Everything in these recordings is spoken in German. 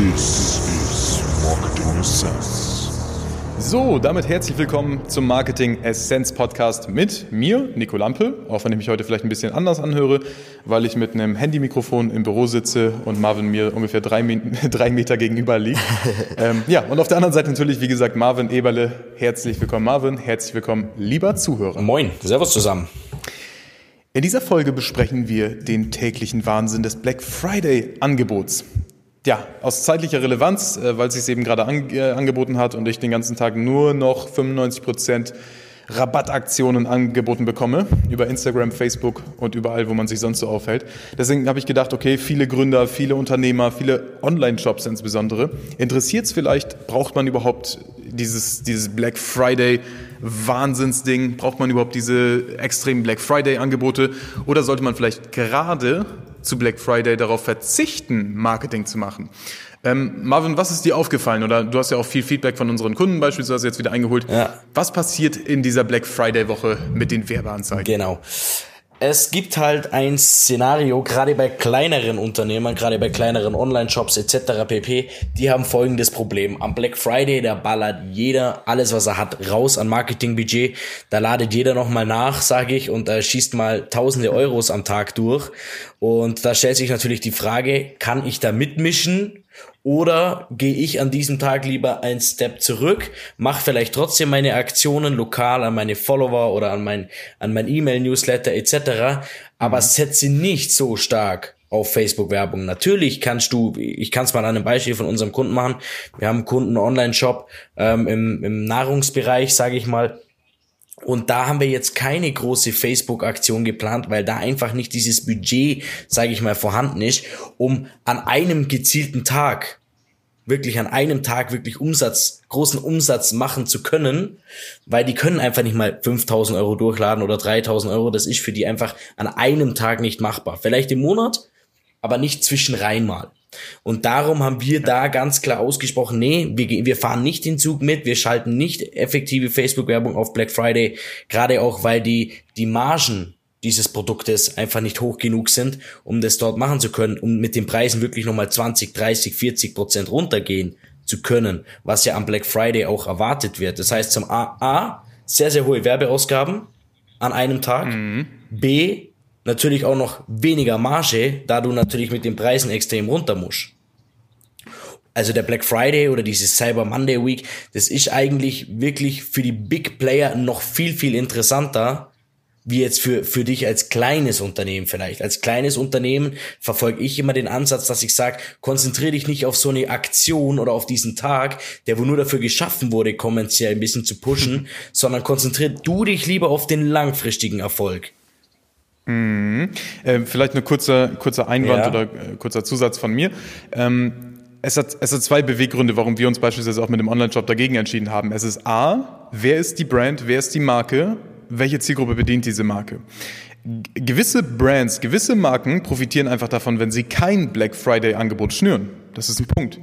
This is Marketing Essence. So, damit herzlich willkommen zum Marketing Essence Podcast mit mir, Nico Lampe, auch wenn ich mich heute vielleicht ein bisschen anders anhöre, weil ich mit einem Handymikrofon im Büro sitze und Marvin mir ungefähr drei, drei Meter gegenüber liegt. ähm, ja, und auf der anderen Seite natürlich, wie gesagt, Marvin Eberle. Herzlich willkommen, Marvin. Herzlich willkommen, lieber Zuhörer. Moin, Servus zusammen. In dieser Folge besprechen wir den täglichen Wahnsinn des Black Friday Angebots. Ja, aus zeitlicher Relevanz, äh, weil es sich eben gerade an, äh, angeboten hat und ich den ganzen Tag nur noch 95 Prozent Rabattaktionen angeboten bekomme über Instagram, Facebook und überall, wo man sich sonst so aufhält. Deswegen habe ich gedacht, okay, viele Gründer, viele Unternehmer, viele Online-Shops insbesondere. Interessiert es vielleicht, braucht man überhaupt dieses, dieses Black Friday Wahnsinnsding? Braucht man überhaupt diese extremen Black Friday Angebote? Oder sollte man vielleicht gerade zu Black Friday darauf verzichten, Marketing zu machen? Ähm, Marvin, was ist dir aufgefallen? Oder du hast ja auch viel Feedback von unseren Kunden beispielsweise jetzt wieder eingeholt. Ja. Was passiert in dieser Black Friday Woche mit den Werbeanzeigen? Genau. Es gibt halt ein Szenario, gerade bei kleineren Unternehmern, gerade bei kleineren Online-Shops etc. pp, die haben folgendes Problem. Am Black Friday, da ballert jeder alles, was er hat, raus an Marketingbudget. Da ladet jeder nochmal nach, sage ich, und da schießt mal tausende Euros am Tag durch. Und da stellt sich natürlich die Frage, kann ich da mitmischen? Oder gehe ich an diesem Tag lieber einen Step zurück, mache vielleicht trotzdem meine Aktionen lokal an meine Follower oder an mein, an mein E-Mail-Newsletter etc., aber mhm. setze nicht so stark auf Facebook-Werbung. Natürlich kannst du, ich kann es mal an einem Beispiel von unserem Kunden machen. Wir haben einen Kunden Online-Shop ähm, im, im Nahrungsbereich, sage ich mal, und da haben wir jetzt keine große Facebook-Aktion geplant, weil da einfach nicht dieses Budget, sage ich mal, vorhanden ist, um an einem gezielten Tag, wirklich an einem Tag wirklich Umsatz, großen Umsatz machen zu können, weil die können einfach nicht mal 5000 Euro durchladen oder 3000 Euro. Das ist für die einfach an einem Tag nicht machbar. Vielleicht im Monat, aber nicht zwischen rein mal. Und darum haben wir da ganz klar ausgesprochen, nee, wir, wir fahren nicht den Zug mit, wir schalten nicht effektive Facebook-Werbung auf Black Friday, gerade auch, weil die, die Margen dieses Produktes einfach nicht hoch genug sind, um das dort machen zu können, um mit den Preisen wirklich nochmal 20, 30, 40 Prozent runtergehen zu können, was ja am Black Friday auch erwartet wird. Das heißt zum A, A sehr, sehr hohe Werbeausgaben an einem Tag, mhm. B, natürlich auch noch weniger Marge, da du natürlich mit den Preisen extrem runter musst. Also der Black Friday oder dieses Cyber Monday Week, das ist eigentlich wirklich für die Big Player noch viel, viel interessanter, wie jetzt für, für dich als kleines Unternehmen vielleicht. Als kleines Unternehmen verfolge ich immer den Ansatz, dass ich sage, konzentriere dich nicht auf so eine Aktion oder auf diesen Tag, der wo nur dafür geschaffen wurde, kommerziell ein bisschen zu pushen, sondern konzentriere du dich lieber auf den langfristigen Erfolg. Mhm. Äh, vielleicht ein kurzer, kurzer Einwand ja. oder äh, kurzer Zusatz von mir. Ähm, es hat, es hat zwei Beweggründe, warum wir uns beispielsweise auch mit dem Online-Shop dagegen entschieden haben. Es ist A, wer ist die Brand, wer ist die Marke, welche Zielgruppe bedient diese Marke? Gewisse Brands, gewisse Marken profitieren einfach davon, wenn sie kein Black Friday-Angebot schnüren. Das ist ein Punkt.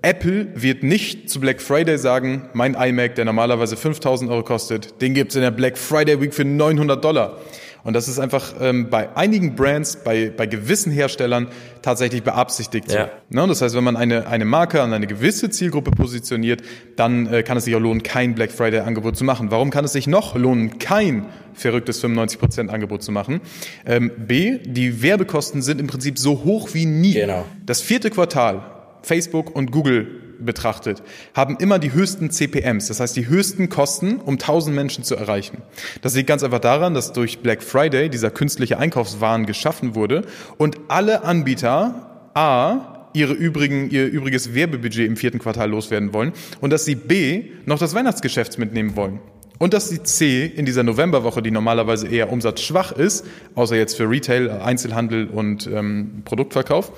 Apple wird nicht zu Black Friday sagen, mein iMac, der normalerweise 5000 Euro kostet, den gibt's in der Black Friday Week für 900 Dollar. Und das ist einfach ähm, bei einigen Brands, bei, bei gewissen Herstellern tatsächlich beabsichtigt. Ja. So. Ne? Das heißt, wenn man eine, eine Marke an eine gewisse Zielgruppe positioniert, dann äh, kann es sich auch lohnen, kein Black Friday Angebot zu machen. Warum kann es sich noch lohnen, kein verrücktes 95% Angebot zu machen? Ähm, B, die Werbekosten sind im Prinzip so hoch wie nie. Genau. Das vierte Quartal, Facebook und Google betrachtet, haben immer die höchsten CPMs, das heißt die höchsten Kosten, um 1000 Menschen zu erreichen. Das liegt ganz einfach daran, dass durch Black Friday dieser künstliche Einkaufswahn geschaffen wurde und alle Anbieter A ihre übrigen, ihr übriges Werbebudget im vierten Quartal loswerden wollen und dass sie B noch das Weihnachtsgeschäft mitnehmen wollen. Und dass die C in dieser Novemberwoche, die normalerweise eher umsatzschwach ist, außer jetzt für Retail, Einzelhandel und ähm, Produktverkauf,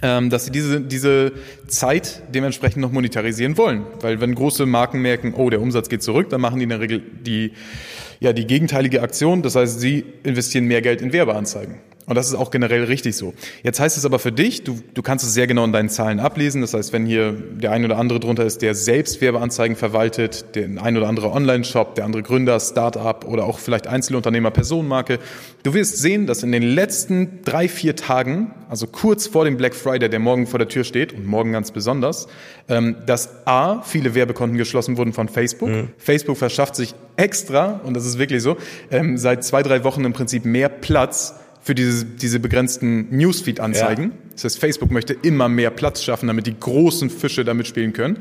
dass sie diese, diese Zeit dementsprechend noch monetarisieren wollen. Weil wenn große Marken merken, oh, der Umsatz geht zurück, dann machen die in der Regel die, ja, die gegenteilige Aktion. Das heißt, sie investieren mehr Geld in Werbeanzeigen. Und das ist auch generell richtig so. Jetzt heißt es aber für dich, du, du kannst es sehr genau in deinen Zahlen ablesen. Das heißt, wenn hier der ein oder andere drunter ist, der selbst Werbeanzeigen verwaltet, der ein oder andere Online-Shop, der andere Gründer, Start-up oder auch vielleicht Einzelunternehmer, Personenmarke, du wirst sehen, dass in den letzten drei, vier Tagen, also kurz vor dem Black Friday, der morgen vor der Tür steht und morgen ganz besonders, ähm, dass A, viele Werbekonten geschlossen wurden von Facebook. Mhm. Facebook verschafft sich extra, und das ist wirklich so, ähm, seit zwei, drei Wochen im Prinzip mehr Platz für diese, diese begrenzten Newsfeed-Anzeigen. Ja. Das heißt, Facebook möchte immer mehr Platz schaffen, damit die großen Fische damit spielen können.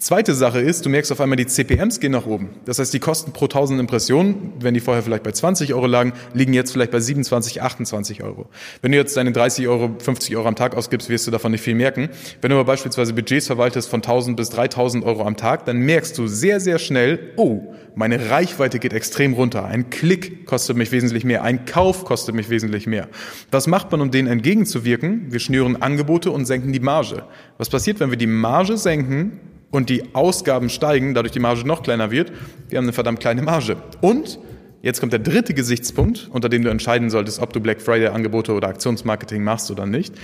Zweite Sache ist, du merkst auf einmal, die CPMs gehen nach oben. Das heißt, die Kosten pro 1000 Impressionen, wenn die vorher vielleicht bei 20 Euro lagen, liegen jetzt vielleicht bei 27, 28 Euro. Wenn du jetzt deine 30 Euro, 50 Euro am Tag ausgibst, wirst du davon nicht viel merken. Wenn du aber beispielsweise Budgets verwaltest von 1000 bis 3000 Euro am Tag, dann merkst du sehr, sehr schnell, oh, meine Reichweite geht extrem runter. Ein Klick kostet mich wesentlich mehr. Ein Kauf kostet mich wesentlich mehr. Was macht man, um denen entgegenzuwirken? Wir schnüren Angebote und senken die Marge. Was passiert, wenn wir die Marge senken? Und die Ausgaben steigen, dadurch die Marge noch kleiner wird, wir haben eine verdammt kleine Marge. Und jetzt kommt der dritte Gesichtspunkt, unter dem du entscheiden solltest, ob du Black Friday Angebote oder Aktionsmarketing machst oder nicht.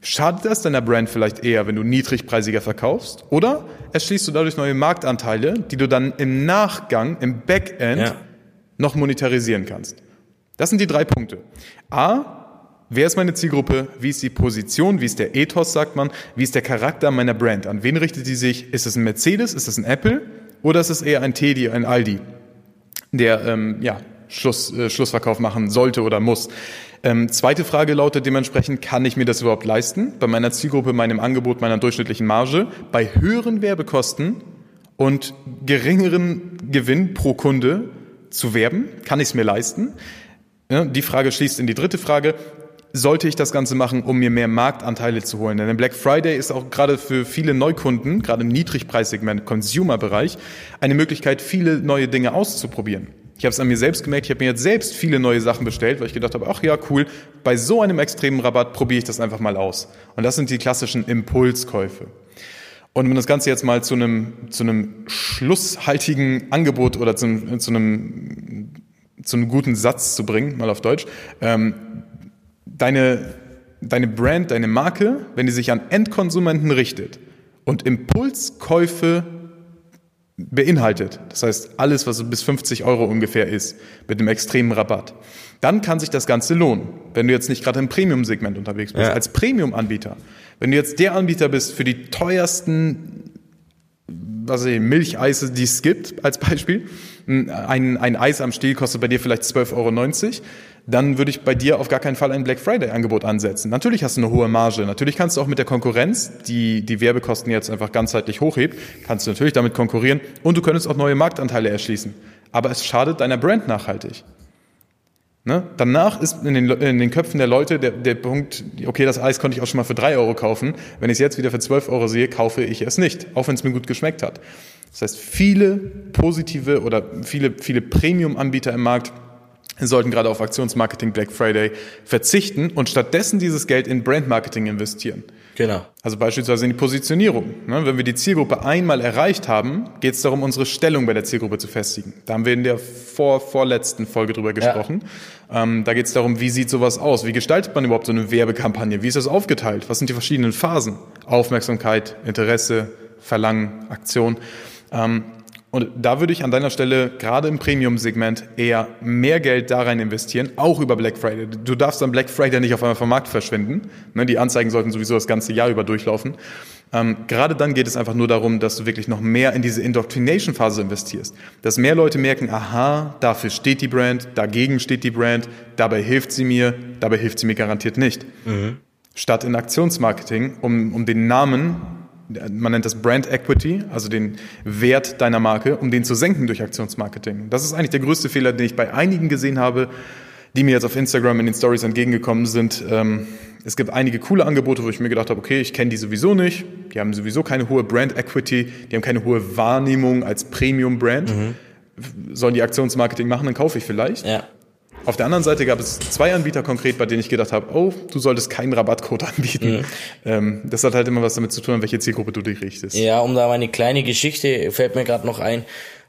Schadet das deiner Brand vielleicht eher, wenn du niedrigpreisiger verkaufst? Oder erschließt du dadurch neue Marktanteile, die du dann im Nachgang, im Backend, ja. noch monetarisieren kannst? Das sind die drei Punkte. A, Wer ist meine Zielgruppe? Wie ist die Position? Wie ist der Ethos, sagt man? Wie ist der Charakter meiner Brand? An wen richtet die sich? Ist es ein Mercedes? Ist es ein Apple? Oder ist es eher ein Teddy, ein Aldi, der ähm, ja, Schluss, äh, Schlussverkauf machen sollte oder muss? Ähm, zweite Frage lautet dementsprechend, kann ich mir das überhaupt leisten? Bei meiner Zielgruppe, meinem Angebot, meiner durchschnittlichen Marge, bei höheren Werbekosten und geringeren Gewinn pro Kunde zu werben? Kann ich es mir leisten? Ja, die Frage schließt in die dritte Frage sollte ich das Ganze machen, um mir mehr Marktanteile zu holen. Denn Black Friday ist auch gerade für viele Neukunden, gerade im Niedrigpreissegment, Consumer-Bereich, eine Möglichkeit, viele neue Dinge auszuprobieren. Ich habe es an mir selbst gemerkt, ich habe mir jetzt selbst viele neue Sachen bestellt, weil ich gedacht habe, ach ja, cool, bei so einem extremen Rabatt probiere ich das einfach mal aus. Und das sind die klassischen Impulskäufe. Und um das Ganze jetzt mal zu einem, zu einem schlusshaltigen Angebot oder zu, zu, einem, zu einem guten Satz zu bringen, mal auf Deutsch, ähm, deine, deine Brand, deine Marke, wenn die sich an Endkonsumenten richtet und Impulskäufe beinhaltet, das heißt alles, was bis 50 Euro ungefähr ist, mit einem extremen Rabatt, dann kann sich das Ganze lohnen. Wenn du jetzt nicht gerade im Premium-Segment unterwegs bist, ja. als Premium-Anbieter. Wenn du jetzt der Anbieter bist für die teuersten was ich, Milcheise, die es gibt, als Beispiel. Ein, ein Eis am Stiel kostet bei dir vielleicht 12,90 Euro dann würde ich bei dir auf gar keinen Fall ein Black Friday-Angebot ansetzen. Natürlich hast du eine hohe Marge. Natürlich kannst du auch mit der Konkurrenz, die die Werbekosten jetzt einfach ganzheitlich hochhebt, kannst du natürlich damit konkurrieren und du könntest auch neue Marktanteile erschließen. Aber es schadet deiner Brand nachhaltig. Ne? Danach ist in den, in den Köpfen der Leute der, der Punkt, okay, das Eis konnte ich auch schon mal für drei Euro kaufen. Wenn ich es jetzt wieder für zwölf Euro sehe, kaufe ich es nicht, auch wenn es mir gut geschmeckt hat. Das heißt, viele positive oder viele, viele Premium-Anbieter im Markt sollten gerade auf Aktionsmarketing Black Friday verzichten und stattdessen dieses Geld in Brandmarketing investieren. Genau. Also beispielsweise in die Positionierung. Ne, wenn wir die Zielgruppe einmal erreicht haben, geht es darum, unsere Stellung bei der Zielgruppe zu festigen. Da haben wir in der vor, vorletzten Folge drüber gesprochen. Ja. Ähm, da geht es darum, wie sieht sowas aus? Wie gestaltet man überhaupt so eine Werbekampagne? Wie ist das aufgeteilt? Was sind die verschiedenen Phasen? Aufmerksamkeit, Interesse, Verlangen, Aktion. Ähm, und da würde ich an deiner Stelle gerade im Premium-Segment eher mehr Geld da rein investieren, auch über Black Friday. Du darfst am Black Friday nicht auf einmal vom Markt verschwinden. Ne, die Anzeigen sollten sowieso das ganze Jahr über durchlaufen. Ähm, gerade dann geht es einfach nur darum, dass du wirklich noch mehr in diese Indoctrination-Phase investierst. Dass mehr Leute merken, aha, dafür steht die Brand, dagegen steht die Brand, dabei hilft sie mir, dabei hilft sie mir garantiert nicht. Mhm. Statt in Aktionsmarketing, um, um den Namen man nennt das Brand Equity, also den Wert deiner Marke, um den zu senken durch Aktionsmarketing. Das ist eigentlich der größte Fehler, den ich bei einigen gesehen habe, die mir jetzt auf Instagram in den Stories entgegengekommen sind. Ähm, es gibt einige coole Angebote, wo ich mir gedacht habe, okay, ich kenne die sowieso nicht, die haben sowieso keine hohe Brand Equity, die haben keine hohe Wahrnehmung als Premium Brand. Mhm. Sollen die Aktionsmarketing machen, dann kaufe ich vielleicht. Ja. Auf der anderen Seite gab es zwei Anbieter konkret, bei denen ich gedacht habe, oh, du solltest keinen Rabattcode anbieten. Mhm. Ähm, das hat halt immer was damit zu tun, an welche Zielgruppe du dich richtest. Ja, um da meine kleine Geschichte fällt mir gerade noch ein.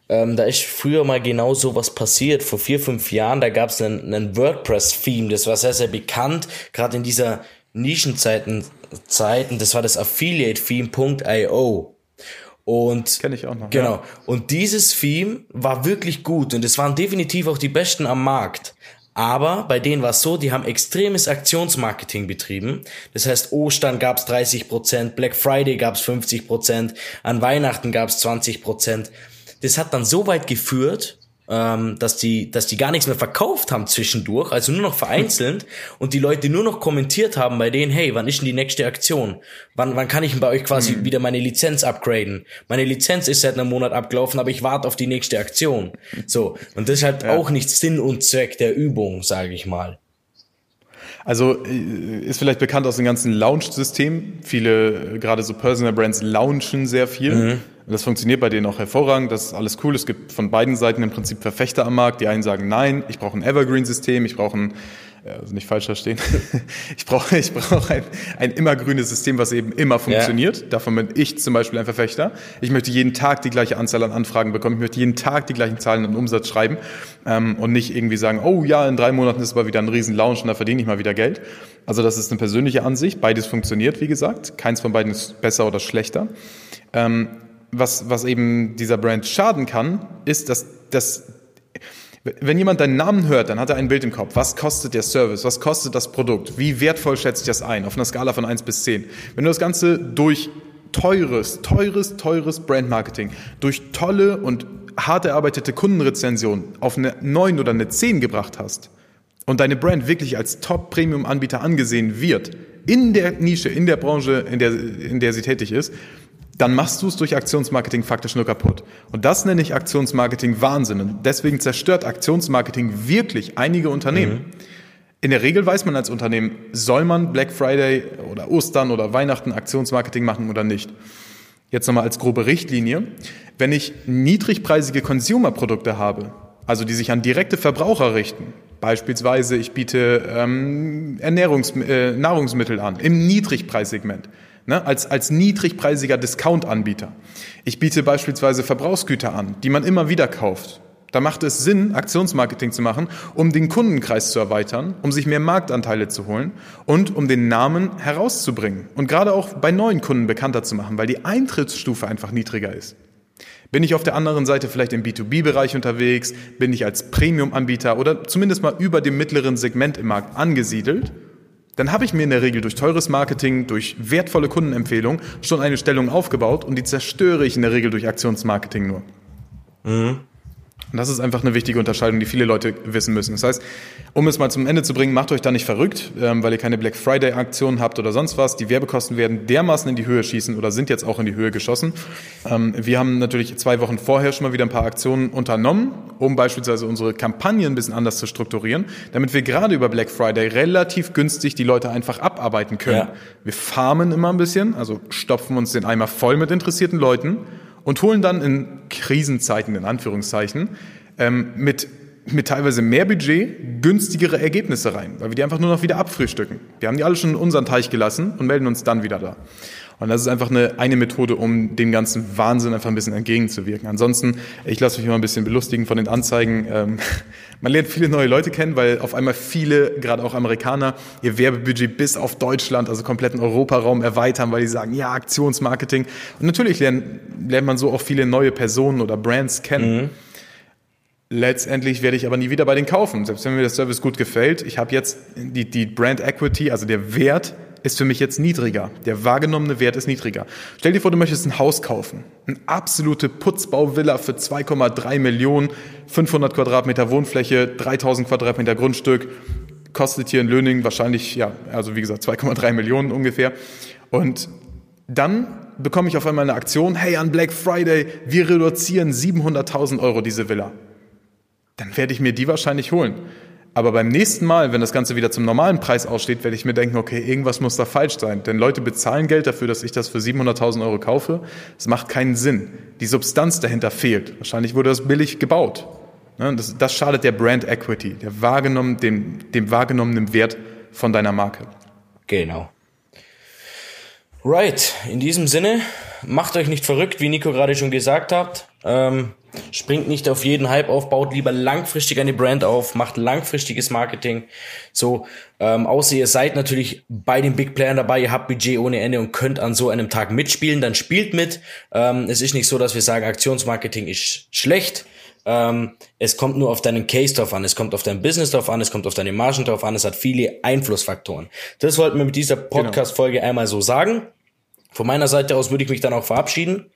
Ähm, da ist früher mal genau so was passiert. Vor vier, fünf Jahren, da gab es einen, einen WordPress-Theme, das war sehr, sehr bekannt, gerade in dieser Nischenzeiten, Zeiten, das war das Affiliate-Theme.io. Und kenne ich auch noch. Genau. Ja. Und dieses Theme war wirklich gut und es waren definitiv auch die besten am Markt. Aber bei denen war es so, die haben extremes Aktionsmarketing betrieben. Das heißt, Ostern gab's 30%, Black Friday gab's 50%, an Weihnachten gab's 20%. Das hat dann so weit geführt, ähm, dass die, dass die gar nichts mehr verkauft haben zwischendurch, also nur noch vereinzelt und die Leute nur noch kommentiert haben bei denen, hey, wann ist denn die nächste Aktion? Wann, wann kann ich denn bei euch quasi mhm. wieder meine Lizenz upgraden? Meine Lizenz ist seit einem Monat abgelaufen, aber ich warte auf die nächste Aktion. So. Und das ist halt ja. auch nicht Sinn und Zweck der Übung, sage ich mal. Also äh, ist vielleicht bekannt aus dem ganzen Launch-System. Viele, äh, gerade so Personal Brands, launchen sehr viel. Mhm. Das funktioniert bei denen auch hervorragend, das ist alles cool. Es gibt von beiden Seiten im Prinzip Verfechter am Markt. Die einen sagen, nein, ich brauche ein Evergreen-System, ich brauche ein, also nicht falsch verstehen, ich brauche ich brauche ein, ein immergrünes System, was eben immer funktioniert. Ja. Davon bin ich zum Beispiel ein Verfechter. Ich möchte jeden Tag die gleiche Anzahl an Anfragen bekommen, ich möchte jeden Tag die gleichen Zahlen an Umsatz schreiben ähm, und nicht irgendwie sagen, oh ja, in drei Monaten ist aber wieder ein riesen Launch und da verdiene ich mal wieder Geld. Also das ist eine persönliche Ansicht. Beides funktioniert, wie gesagt. Keins von beiden ist besser oder schlechter. Ähm, was, was eben dieser Brand schaden kann, ist, dass, dass wenn jemand deinen Namen hört, dann hat er ein Bild im Kopf. Was kostet der Service? Was kostet das Produkt? Wie wertvoll schätzt sich das ein? Auf einer Skala von 1 bis 10. Wenn du das Ganze durch teures, teures, teures Brandmarketing, durch tolle und hart erarbeitete Kundenrezension auf eine 9 oder eine 10 gebracht hast und deine Brand wirklich als Top-Premium-Anbieter angesehen wird, in der Nische, in der Branche, in der, in der sie tätig ist, dann machst du es durch Aktionsmarketing faktisch nur kaputt. Und das nenne ich Aktionsmarketing Wahnsinn. Und deswegen zerstört Aktionsmarketing wirklich einige Unternehmen. Mhm. In der Regel weiß man als Unternehmen, soll man Black Friday oder Ostern oder Weihnachten Aktionsmarketing machen oder nicht. Jetzt nochmal als grobe Richtlinie. Wenn ich niedrigpreisige Consumer-Produkte habe, also die sich an direkte Verbraucher richten, beispielsweise ich biete ähm, Ernährungs äh, Nahrungsmittel an im Niedrigpreissegment, ne, als, als niedrigpreisiger Discount-Anbieter. Ich biete beispielsweise Verbrauchsgüter an, die man immer wieder kauft. Da macht es Sinn, Aktionsmarketing zu machen, um den Kundenkreis zu erweitern, um sich mehr Marktanteile zu holen und um den Namen herauszubringen und gerade auch bei neuen Kunden bekannter zu machen, weil die Eintrittsstufe einfach niedriger ist. Bin ich auf der anderen Seite vielleicht im B2B-Bereich unterwegs? Bin ich als Premium-Anbieter oder zumindest mal über dem mittleren Segment im Markt angesiedelt? Dann habe ich mir in der Regel durch teures Marketing, durch wertvolle Kundenempfehlungen schon eine Stellung aufgebaut und die zerstöre ich in der Regel durch Aktionsmarketing nur. Mhm. Und das ist einfach eine wichtige Unterscheidung, die viele Leute wissen müssen. Das heißt, um es mal zum Ende zu bringen, macht euch da nicht verrückt, ähm, weil ihr keine Black Friday-Aktionen habt oder sonst was. Die Werbekosten werden dermaßen in die Höhe schießen oder sind jetzt auch in die Höhe geschossen. Ähm, wir haben natürlich zwei Wochen vorher schon mal wieder ein paar Aktionen unternommen, um beispielsweise unsere Kampagnen ein bisschen anders zu strukturieren, damit wir gerade über Black Friday relativ günstig die Leute einfach abarbeiten können. Ja. Wir farmen immer ein bisschen, also stopfen uns den Eimer voll mit interessierten Leuten und holen dann in Krisenzeiten, in Anführungszeichen, ähm, mit, mit teilweise mehr Budget günstigere Ergebnisse rein, weil wir die einfach nur noch wieder abfrühstücken. Wir haben die alle schon in unseren Teich gelassen und melden uns dann wieder da. Und das ist einfach eine, eine Methode, um dem ganzen Wahnsinn einfach ein bisschen entgegenzuwirken. Ansonsten, ich lasse mich immer ein bisschen belustigen von den Anzeigen. Ähm, man lernt viele neue Leute kennen, weil auf einmal viele, gerade auch Amerikaner, ihr Werbebudget bis auf Deutschland, also kompletten Europaraum erweitern, weil die sagen, ja, Aktionsmarketing. Und natürlich lernt, lernt man so auch viele neue Personen oder Brands kennen. Mhm. Letztendlich werde ich aber nie wieder bei denen kaufen, selbst wenn mir der Service gut gefällt. Ich habe jetzt die, die Brand Equity, also der Wert ist für mich jetzt niedriger. Der wahrgenommene Wert ist niedriger. Stell dir vor, du möchtest ein Haus kaufen. Eine absolute Putzbauvilla für 2,3 Millionen, 500 Quadratmeter Wohnfläche, 3000 Quadratmeter Grundstück. Kostet hier in Löning wahrscheinlich, ja, also wie gesagt, 2,3 Millionen ungefähr. Und dann bekomme ich auf einmal eine Aktion, hey, an Black Friday, wir reduzieren 700.000 Euro diese Villa. Dann werde ich mir die wahrscheinlich holen. Aber beim nächsten Mal, wenn das Ganze wieder zum normalen Preis aussteht, werde ich mir denken, okay, irgendwas muss da falsch sein. Denn Leute bezahlen Geld dafür, dass ich das für 700.000 Euro kaufe. Es macht keinen Sinn. Die Substanz dahinter fehlt. Wahrscheinlich wurde das billig gebaut. Ne, das, das schadet der Brand Equity, der wahrgenommen, dem, dem wahrgenommenen Wert von deiner Marke. Genau. Right, in diesem Sinne macht euch nicht verrückt, wie Nico gerade schon gesagt hat. Ähm, springt nicht auf jeden Hype auf, baut lieber langfristig eine Brand auf, macht langfristiges Marketing. So, ähm, außer ihr seid natürlich bei den Big Playern dabei, ihr habt Budget ohne Ende und könnt an so einem Tag mitspielen, dann spielt mit. Ähm, es ist nicht so, dass wir sagen, Aktionsmarketing ist schlecht. Ähm, es kommt nur auf deinen Case drauf an, es kommt auf dein Business drauf an, es kommt auf deine Margen drauf an, es hat viele Einflussfaktoren. Das wollten wir mit dieser genau. Podcast-Folge genau. einmal so sagen. Von meiner Seite aus würde ich mich dann auch verabschieden.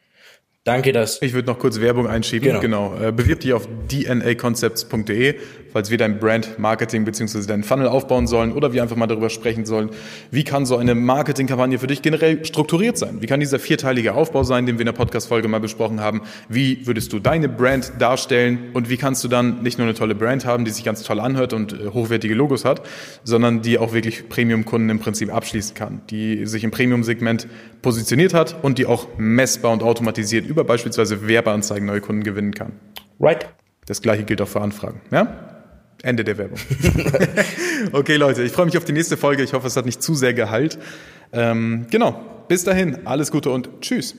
Danke, dass. Ich würde noch kurz Werbung einschieben. Genau. genau. Äh, bewirb dich auf dnaconcepts.de, falls wir dein Brand Marketing bzw. deinen Funnel aufbauen sollen oder wir einfach mal darüber sprechen sollen, wie kann so eine Marketingkampagne für dich generell strukturiert sein? Wie kann dieser vierteilige Aufbau sein, den wir in der Podcast-Folge mal besprochen haben? Wie würdest du deine Brand darstellen und wie kannst du dann nicht nur eine tolle Brand haben, die sich ganz toll anhört und äh, hochwertige Logos hat, sondern die auch wirklich Premium-Kunden im Prinzip abschließen kann, die sich im Premium-Segment positioniert hat und die auch messbar und automatisiert über beispielsweise Werbeanzeigen neue Kunden gewinnen kann. Right. Das gleiche gilt auch für Anfragen. Ja? Ende der Werbung. okay, Leute, ich freue mich auf die nächste Folge. Ich hoffe, es hat nicht zu sehr Gehalt. Ähm, genau. Bis dahin, alles Gute und tschüss.